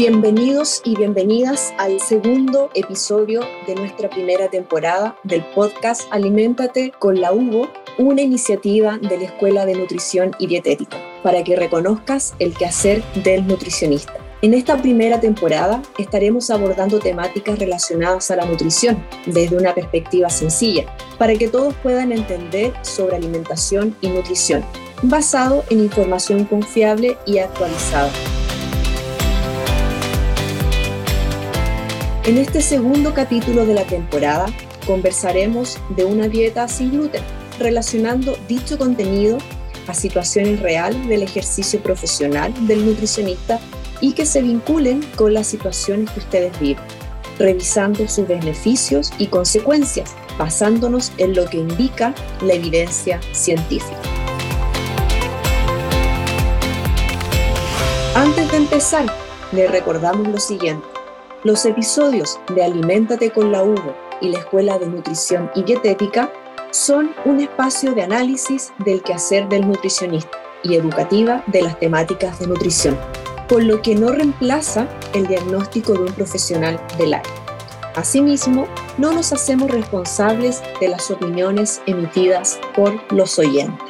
Bienvenidos y bienvenidas al segundo episodio de nuestra primera temporada del podcast Aliméntate con la Hugo, una iniciativa de la Escuela de Nutrición y Dietética, para que reconozcas el quehacer del nutricionista. En esta primera temporada estaremos abordando temáticas relacionadas a la nutrición desde una perspectiva sencilla, para que todos puedan entender sobre alimentación y nutrición, basado en información confiable y actualizada. En este segundo capítulo de la temporada conversaremos de una dieta sin gluten, relacionando dicho contenido a situaciones reales del ejercicio profesional del nutricionista y que se vinculen con las situaciones que ustedes viven, revisando sus beneficios y consecuencias, basándonos en lo que indica la evidencia científica. Antes de empezar, le recordamos lo siguiente. Los episodios de Aliméntate con la Hugo y la Escuela de Nutrición y Dietética son un espacio de análisis del quehacer del nutricionista y educativa de las temáticas de nutrición, por lo que no reemplaza el diagnóstico de un profesional del área. Asimismo, no nos hacemos responsables de las opiniones emitidas por los oyentes.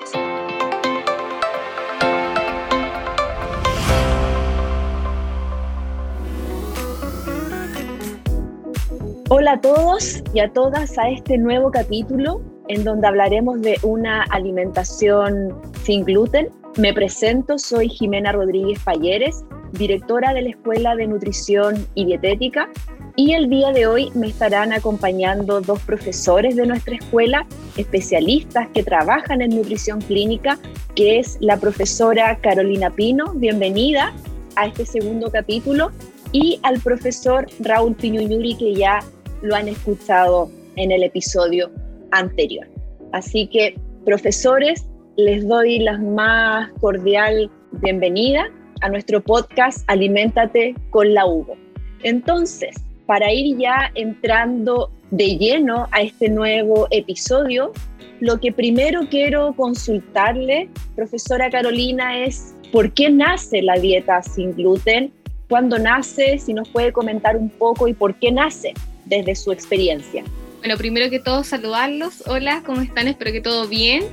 Hola a todos y a todas a este nuevo capítulo en donde hablaremos de una alimentación sin gluten. Me presento, soy Jimena Rodríguez Falleres, directora de la Escuela de Nutrición y Dietética y el día de hoy me estarán acompañando dos profesores de nuestra escuela, especialistas que trabajan en nutrición clínica, que es la profesora Carolina Pino, bienvenida a este segundo capítulo, y al profesor Raúl Piñuñuri, que ya lo han escuchado en el episodio anterior. Así que, profesores, les doy la más cordial bienvenida a nuestro podcast Aliméntate con la Hugo. Entonces, para ir ya entrando de lleno a este nuevo episodio, lo que primero quiero consultarle, profesora Carolina, es por qué nace la dieta sin gluten, cuándo nace, si nos puede comentar un poco y por qué nace desde su experiencia. Bueno, primero que todo saludarlos. Hola, ¿cómo están? Espero que todo bien.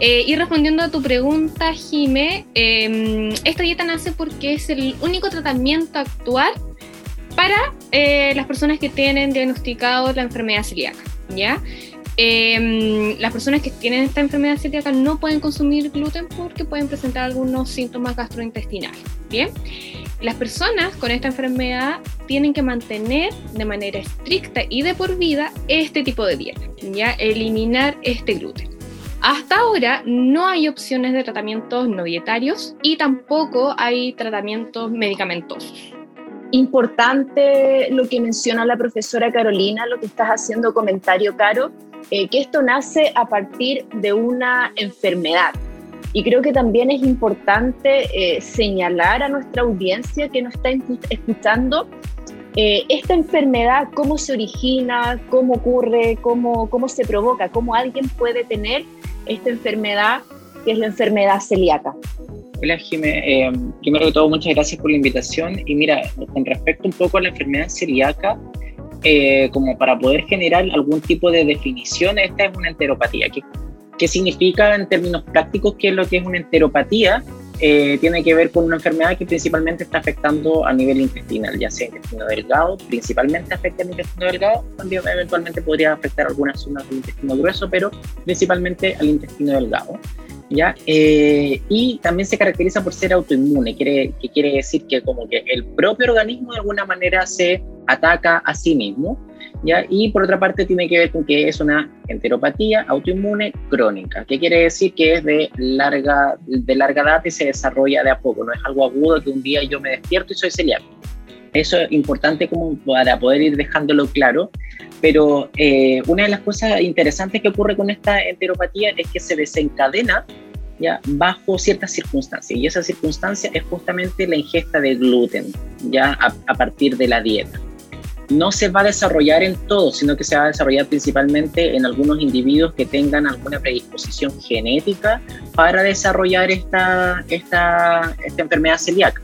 Eh, y respondiendo a tu pregunta, Jime, em, esta dieta nace porque es el único tratamiento actual para eh, las personas que tienen diagnosticado la enfermedad celíaca, ¿ya? Em, las personas que tienen esta enfermedad celíaca no pueden consumir gluten porque pueden presentar algunos síntomas gastrointestinales, ¿bien? Las personas con esta enfermedad tienen que mantener de manera estricta y de por vida este tipo de dieta, ya eliminar este gluten. Hasta ahora no hay opciones de tratamientos no dietarios y tampoco hay tratamientos medicamentosos. Importante lo que menciona la profesora Carolina, lo que estás haciendo comentario, Caro, eh, que esto nace a partir de una enfermedad, y creo que también es importante eh, señalar a nuestra audiencia que nos está escuchando eh, esta enfermedad, cómo se origina, cómo ocurre, cómo, cómo se provoca, cómo alguien puede tener esta enfermedad que es la enfermedad celíaca. Hola Jimé, eh, primero que todo muchas gracias por la invitación y mira, con respecto un poco a la enfermedad celíaca, como para poder generar algún tipo de definición, esta es una enteropatía, que ¿Qué significa en términos prácticos que es lo que es una enteropatía? Eh, tiene que ver con una enfermedad que principalmente está afectando a nivel intestinal, ya sea intestino delgado, principalmente afecta al intestino delgado, también eventualmente podría afectar algunas zonas del intestino grueso, pero principalmente al intestino delgado. ¿ya? Eh, y también se caracteriza por ser autoinmune, quiere, que quiere decir que como que el propio organismo de alguna manera se ataca a sí mismo y por otra parte tiene que ver con que es una enteropatía autoinmune crónica, que quiere decir que es de larga, de larga data y se desarrolla de a poco, no es algo agudo que un día yo me despierto y soy celíaco. Eso es importante como para poder ir dejándolo claro, pero eh, una de las cosas interesantes que ocurre con esta enteropatía es que se desencadena ya bajo ciertas circunstancias y esa circunstancia es justamente la ingesta de gluten ya a partir de la dieta no se va a desarrollar en todos, sino que se va a desarrollar principalmente en algunos individuos que tengan alguna predisposición genética para desarrollar esta, esta, esta enfermedad celíaca.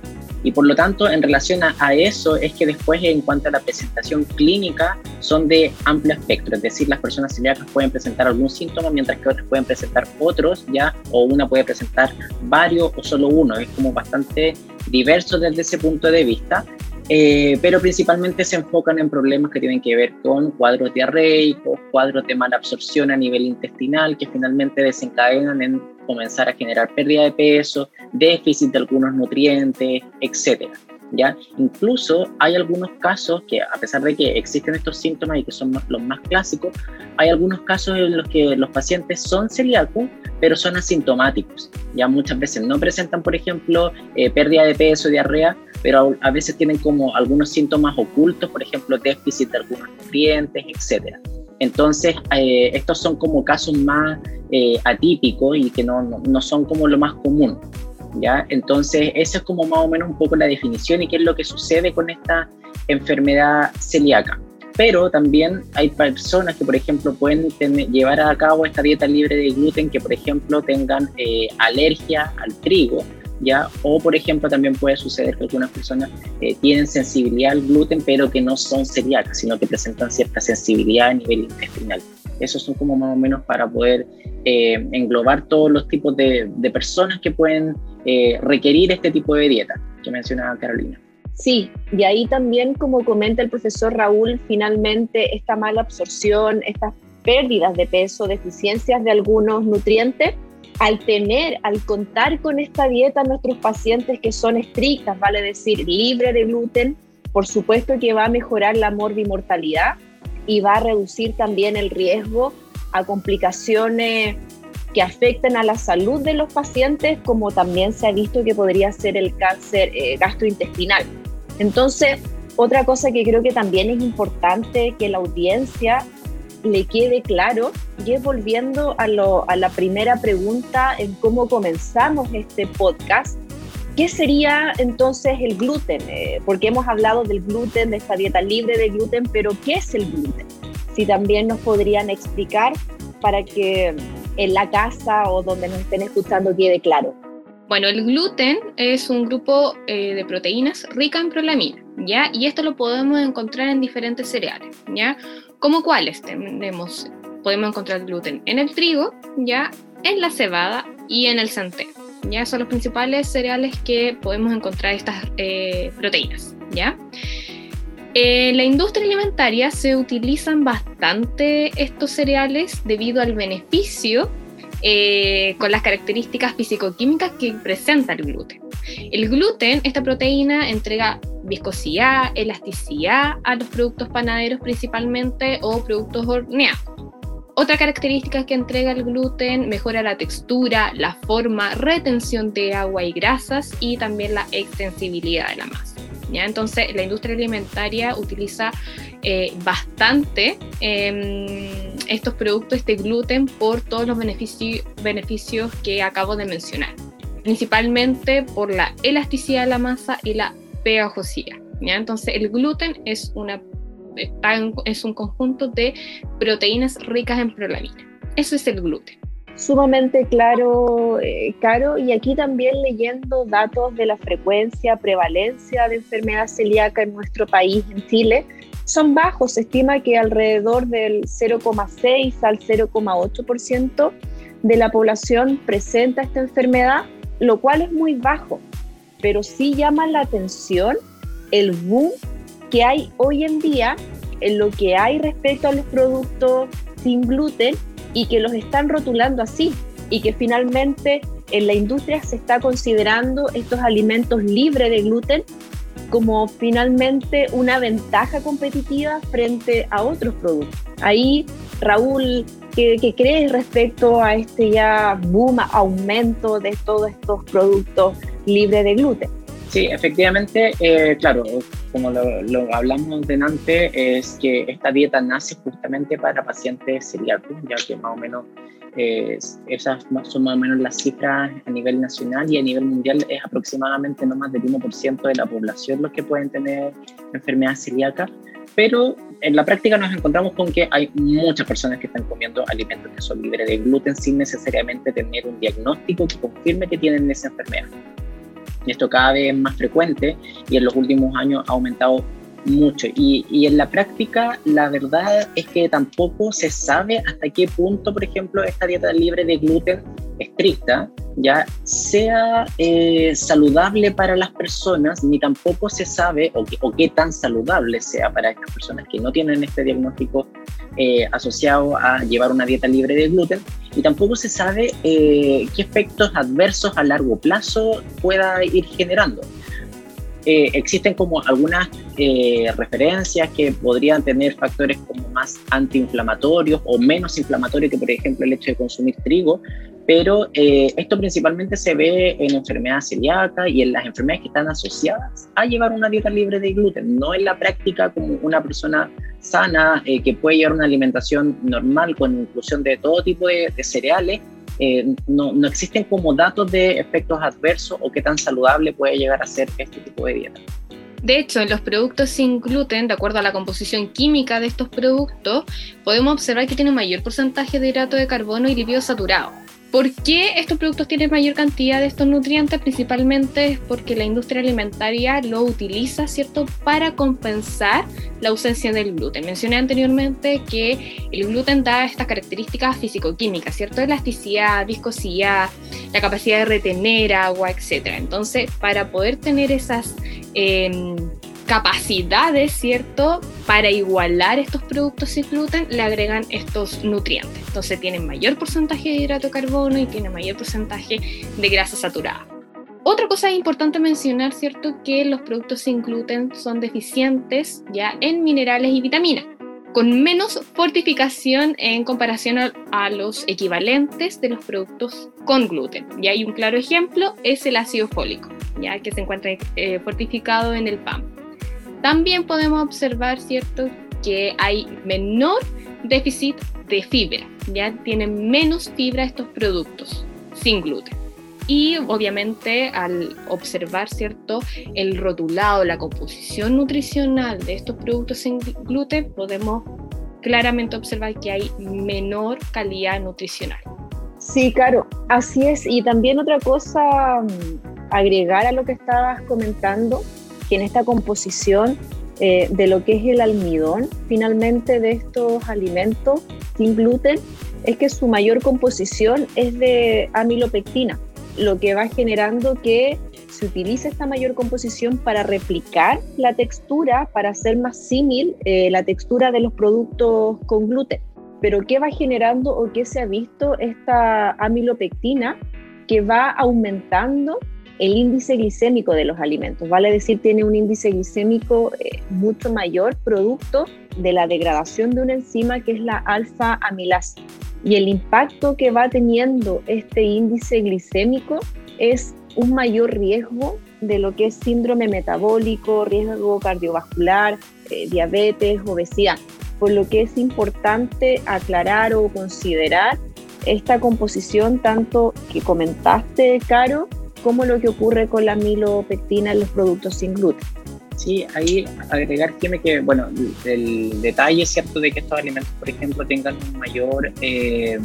Y por lo tanto, en relación a, eso, es que después, en cuanto a la presentación clínica, son de amplio espectro. Es decir, las personas celíacas pueden presentar algún síntoma, mientras que otras pueden presentar otros, ya, o una puede presentar varios o solo uno. Es como bastante diverso desde ese punto de vista. Eh, pero principalmente se enfocan en problemas que tienen que ver con cuadros diarreicos, cuadros de mala absorción a nivel intestinal, que finalmente desencadenan en comenzar a generar pérdida de peso, déficit de algunos nutrientes, etcétera. ¿Ya? Incluso hay algunos casos que, a pesar de que existen estos síntomas y que son los más clásicos, hay algunos casos en los que los pacientes son celíacos, pero son asintomáticos. Ya muchas veces no presentan, por ejemplo, eh, pérdida de peso, diarrea, pero a veces tienen como algunos síntomas ocultos, por ejemplo, déficit de algunos nutrientes, etcétera. Entonces, eh, estos son como casos más eh, atípicos y que no, no, son como lo más común. ¿ya? Entonces, esa es como más o menos un poco la definición y qué es lo que sucede con esta enfermedad celíaca. Pero también hay personas que, por ejemplo, pueden llevar a cabo esta dieta libre de gluten que, por ejemplo, tengan eh, alergia al trigo ¿ya? O, por ejemplo, también puede suceder que algunas personas eh, tienen sensibilidad al gluten, pero que no son celíacas, sino que presentan cierta sensibilidad a nivel intestinal. Esos son como más o menos para poder eh, englobar todos los tipos de, personas que pueden eh, requerir este tipo de dieta que mencionaba Carolina. Sí, y ahí también, como comenta el profesor Raúl, finalmente esta mala absorción, estas pérdidas de peso, deficiencias de algunos nutrientes, al tener, al contar con esta dieta nuestros pacientes que son estrictas, vale decir, libre de gluten, por supuesto que va a mejorar la morbimortalidad y va a reducir también el riesgo a complicaciones que afecten a la salud de los pacientes, como también se ha visto que podría ser el cáncer eh, gastrointestinal. Entonces, otra cosa que creo que también es importante que la audiencia le quede claro y es volviendo a, lo, a la primera pregunta en cómo comenzamos este podcast. ¿Qué sería entonces el gluten? Eh, porque hemos hablado del gluten, de esta dieta libre de gluten, pero ¿qué es el gluten? Si también nos podrían explicar para que en la casa o donde nos estén escuchando quede claro. Bueno, el gluten es un grupo eh, de proteínas rica en prolamina, ¿ya? Y esto lo podemos encontrar en diferentes cereales, ¿ya? ¿Como cuáles tenemos? Podemos encontrar gluten en el trigo, ya, en la cebada y en el centeno. Ya son los principales cereales que podemos encontrar estas eh, proteínas, ¿ya? En la industria alimentaria se utilizan bastante estos cereales debido al beneficio eh, con las características físico-químicas que presenta el gluten. El gluten, esta proteína, entrega viscosidad, elasticidad a los productos panaderos principalmente o productos horneados. Otra característica que entrega el gluten mejora la textura, la forma, retención de agua y grasas y también la extensibilidad de la masa. ¿ya? Entonces, la industria alimentaria utiliza eh, bastante em, estos productos de gluten por todos los beneficios que acabo de mencionar, principalmente por la elasticidad de la masa y la pegajosidad. ¿ya? Entonces, el gluten es, una, es un conjunto de proteínas ricas en prolamina. Eso es el gluten. Sumamente claro, eh, Caro, y aquí también leyendo datos de la frecuencia, prevalencia de enfermedad celíaca en nuestro país, en Chile, son bajos. Se estima que alrededor del 0,6 al 0,8% de la población presenta esta enfermedad, lo cual es muy bajo pero sí llama la atención el boom que hay hoy en día en lo que hay respecto a los productos sin gluten y que los están rotulando así y que finalmente en la industria se está considerando estos alimentos libres de gluten como finalmente una ventaja competitiva frente a otros productos. Ahí, Raúl, ¿qué, crees respecto a este ya boom, aumento de todos estos productos libre de gluten. Sí, efectivamente, eh, claro, como lo, hablamos delante, es que esta dieta nace justamente para pacientes celíacos, ya que más o menos eh, esas son más o menos las cifras a nivel nacional y a nivel mundial es aproximadamente no más del 1% de la población los que pueden tener enfermedad celíaca, pero en la práctica nos encontramos con que hay muchas personas que están comiendo alimentos que son libres de gluten sin necesariamente tener un diagnóstico que confirme que tienen esa enfermedad. Esto cada vez es más frecuente y en los últimos años ha aumentado mucho. Y, y, en la práctica, la verdad es que tampoco se sabe hasta qué punto, por ejemplo, esta dieta libre de gluten estricta ya sea eh, saludable para las personas, ni tampoco se sabe o, o, qué tan saludable sea para estas personas que no tienen este diagnóstico eh, asociado a llevar una dieta libre de gluten, y tampoco se sabe eh, qué efectos adversos a largo plazo pueda ir generando. Eh, existen como algunas eh, referencias que podrían tener factores como más antiinflamatorios o menos inflamatorios que por ejemplo el hecho de consumir trigo, pero eh, esto principalmente se ve en enfermedad celíaca y en las enfermedades que están asociadas a llevar una dieta libre de gluten, no en la práctica como una persona sana que puede llevar una alimentación normal con inclusión de todo tipo de cereales eh, no, no, existen como datos de efectos adversos o qué tan saludable puede llegar a ser este tipo de dieta. De hecho, en los productos sin gluten, de acuerdo a la composición química de estos productos, podemos observar que tienen mayor porcentaje de hidrato de carbono y lípidos saturados ¿Por qué estos productos tienen mayor cantidad de estos nutrientes? Principalmente es porque la industria alimentaria lo utiliza, ¿cierto?, para compensar la ausencia del gluten. Mencioné anteriormente que el gluten da estas características físico-químicas, ¿cierto? Elasticidad, viscosidad, la capacidad de retener agua, etc. Entonces, para poder tener esas... Eh, capacidades, ¿cierto? Para igualar estos productos sin gluten, le agregan estos nutrientes. Entonces tienen mayor porcentaje de hidrato de carbono y tienen mayor porcentaje de grasa saturada. Otra cosa importante mencionar, ¿cierto? Que los productos sin gluten son deficientes ya en minerales y vitaminas, con menos fortificación en comparación a, los equivalentes de los productos con gluten. Y hay un claro ejemplo, es el ácido fólico, ya que se encuentra eh, fortificado en el pan también podemos observar, ¿cierto?, que hay menor déficit de fibra, ya tienen menos fibra estos productos sin gluten. Y obviamente al observar, ¿cierto?, el rotulado, la composición nutricional de estos productos sin gluten, podemos claramente observar que hay menor calidad nutricional. Sí, claro, así es. Y también otra cosa, mm, agregar a lo que estabas comentando, que en esta composición eh, de lo que es el almidón finalmente de estos alimentos sin gluten es que su mayor composición es de amilopectina, lo que va generando que se utilice esta mayor composición para replicar la textura, para hacer más símil eh, la textura de los productos con gluten. Pero ¿qué va generando o qué se ha visto esta amilopectina que va aumentando el índice glicémico de los alimentos, vale decir, tiene un índice glicémico eh, mucho mayor producto de la degradación de una enzima que es la alfa amilasa. Y el impacto que va teniendo este índice glicémico es un mayor riesgo de lo que es síndrome metabólico, riesgo cardiovascular, eh, diabetes, obesidad. Por lo que es importante aclarar o considerar esta composición tanto que comentaste, Caro, como lo que ocurre con la milopectina en los productos sin gluten. Sí, ahí agregar que, bueno, el detalle cierto de que estos alimentos, por ejemplo, tengan un mayor eh,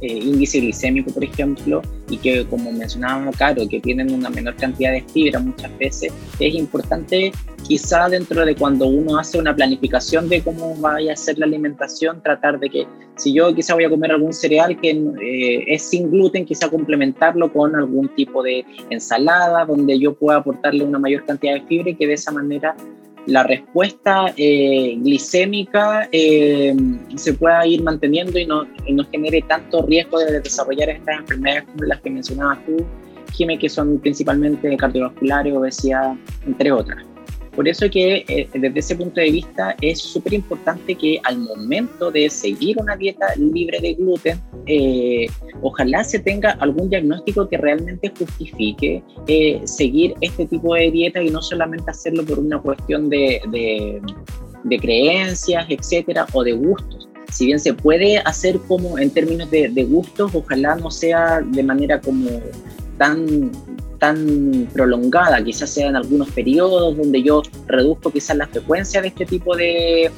eh, índice glicémico, por ejemplo, y que, como mencionábamos, claro, que tienen una menor cantidad de fibra muchas veces, es importante quizá dentro de cuando uno hace una planificación de cómo vaya a ser la alimentación, tratar de que si yo quizá voy a comer algún cereal que eh, es sin gluten, quizá complementarlo con algún tipo de ensalada donde yo pueda aportarle una mayor cantidad de fibra y que de esa manera la respuesta eh, glicémica eh, se pueda ir manteniendo y no, no, genere tanto riesgo de desarrollar estas enfermedades como las que mencionabas tú, Jimé, que son principalmente cardiovasculares, obesidad, entre otras. Por eso que eh, desde ese punto de vista es súper importante que al momento de seguir una dieta libre de gluten, eh, ojalá se tenga algún diagnóstico que realmente justifique eh, seguir este tipo de dieta y no solamente hacerlo por una cuestión de, de, creencias, etcétera, o de gustos. Si bien se puede hacer como en términos de, de, gustos, ojalá no sea de manera como tan tan prolongada, quizás sea en algunos periodos donde yo reduzco quizás la frecuencia de este tipo de,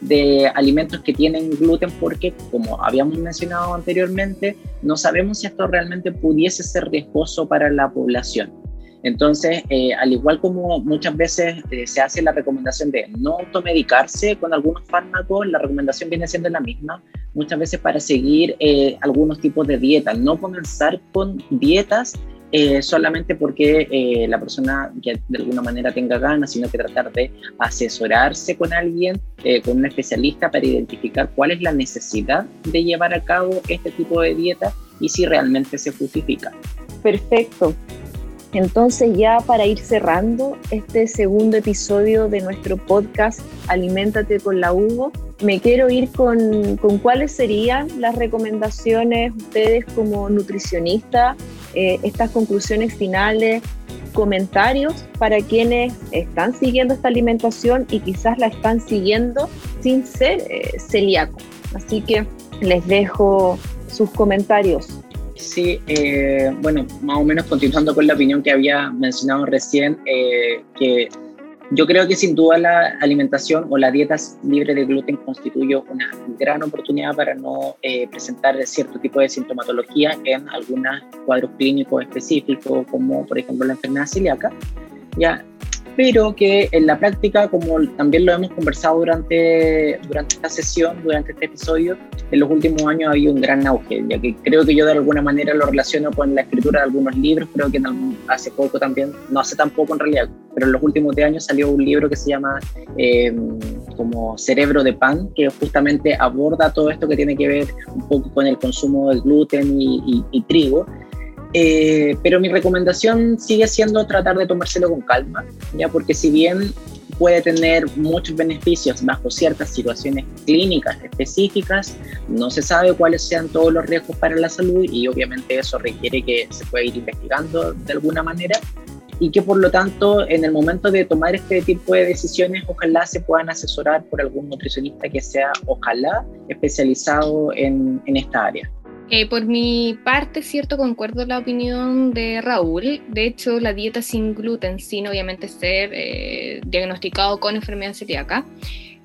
de alimentos que tienen gluten porque, como habíamos mencionado anteriormente, no sabemos si esto realmente pudiese ser riesgoso para la población. Entonces, eh, al igual como muchas veces eh, se hace la recomendación de no automedicarse con algunos fármacos, la recomendación viene siendo la misma, muchas veces para seguir eh, algunos tipos de dietas, no comenzar con dietas solamente porque la persona que de alguna manera tenga ganas, sino que tratar de asesorarse con alguien, con un especialista para identificar cuál es la necesidad de llevar a cabo este tipo de dieta y si realmente se justifica. Perfecto. Entonces ya para ir cerrando este segundo episodio de nuestro podcast Aliméntate con la Hugo, me quiero ir con, cuáles serían las recomendaciones ustedes como nutricionista, eh, estas conclusiones finales, comentarios para quienes están siguiendo esta alimentación y quizás la están siguiendo sin ser eh, celíacos. Así que les dejo sus comentarios. Sí, eh, bueno, más o menos continuando con la opinión que había mencionado recién, que yo creo que sin duda la alimentación o la dieta libre de gluten constituye una gran oportunidad para no eh, presentar cierto tipo de sintomatología en algunos cuadros clínicos específicos, como por ejemplo la enfermedad celíaca. Ya, pero que en la práctica, como también lo hemos conversado durante, durante esta sesión, durante este episodio, en los últimos años ha habido un gran auge, ya que creo que yo de alguna manera lo relaciono con la escritura de algunos libros, creo que hace poco también, no hace tan poco en realidad, pero en los últimos años salió un libro que se llama em, como Cerebro de Pan, que justamente aborda todo esto que tiene que ver un poco con el consumo del gluten y, y trigo, eh, pero mi recomendación sigue siendo tratar de tomárselo con calma, ya porque si bien puede tener muchos beneficios bajo ciertas situaciones clínicas específicas, no se sabe cuáles sean todos los riesgos para la salud y obviamente eso requiere que se pueda ir investigando de alguna manera y que por lo tanto en el momento de tomar este tipo de decisiones ojalá se puedan asesorar por algún nutricionista que sea ojalá especializado en, esta área. Eh, por mi parte, cierto, concuerdo la opinión de Raúl. De hecho, la dieta sin gluten, sin obviamente ser eh, diagnosticado con enfermedad celíaca,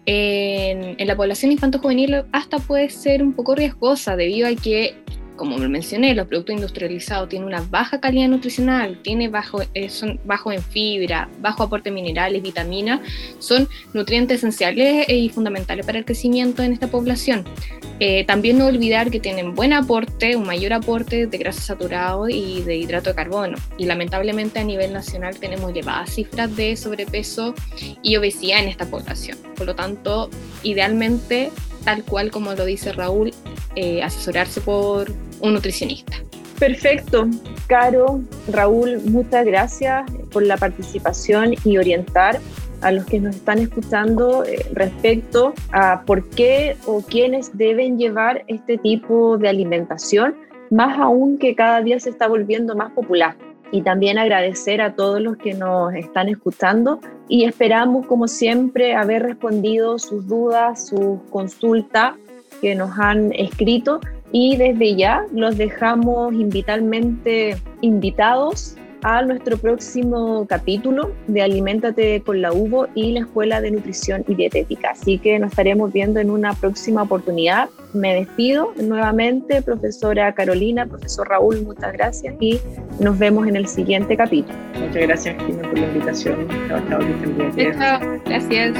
en la población infanto-juvenil hasta puede ser un poco riesgosa debido a que como mencioné, los productos industrializados tienen una baja calidad nutricional, tiene bajo, eh, son bajo en fibra, bajo aporte de minerales, vitaminas, son nutrientes esenciales y fundamentales para el crecimiento en esta población. Eh, también no olvidar que tienen buen aporte, un mayor aporte de grasa saturado y de hidrato de carbono. Y lamentablemente a nivel nacional tenemos elevadas cifras de sobrepeso y obesidad en esta población. Por lo tanto, idealmente, tal cual como lo dice Raúl, eh, asesorarse por un nutricionista. Perfecto. Caro, Raúl, muchas gracias por la participación y orientar a los que nos están escuchando eh, respecto a por qué o quiénes deben llevar este tipo de alimentación, más aún que cada día se está volviendo más popular. Y también agradecer a todos los que nos están escuchando y esperamos, como siempre, haber respondido sus dudas, sus consultas que nos han escrito y desde ya los dejamos invitalmente invitados a nuestro próximo capítulo de Aliméntate con la UVO y la Escuela de Nutrición y Dietética. Así que nos estaremos viendo en una próxima oportunidad. Me despido nuevamente, profesora Carolina, profesor Raúl, muchas gracias y nos vemos en el siguiente capítulo. Muchas gracias, por la invitación. Chao, Gracias.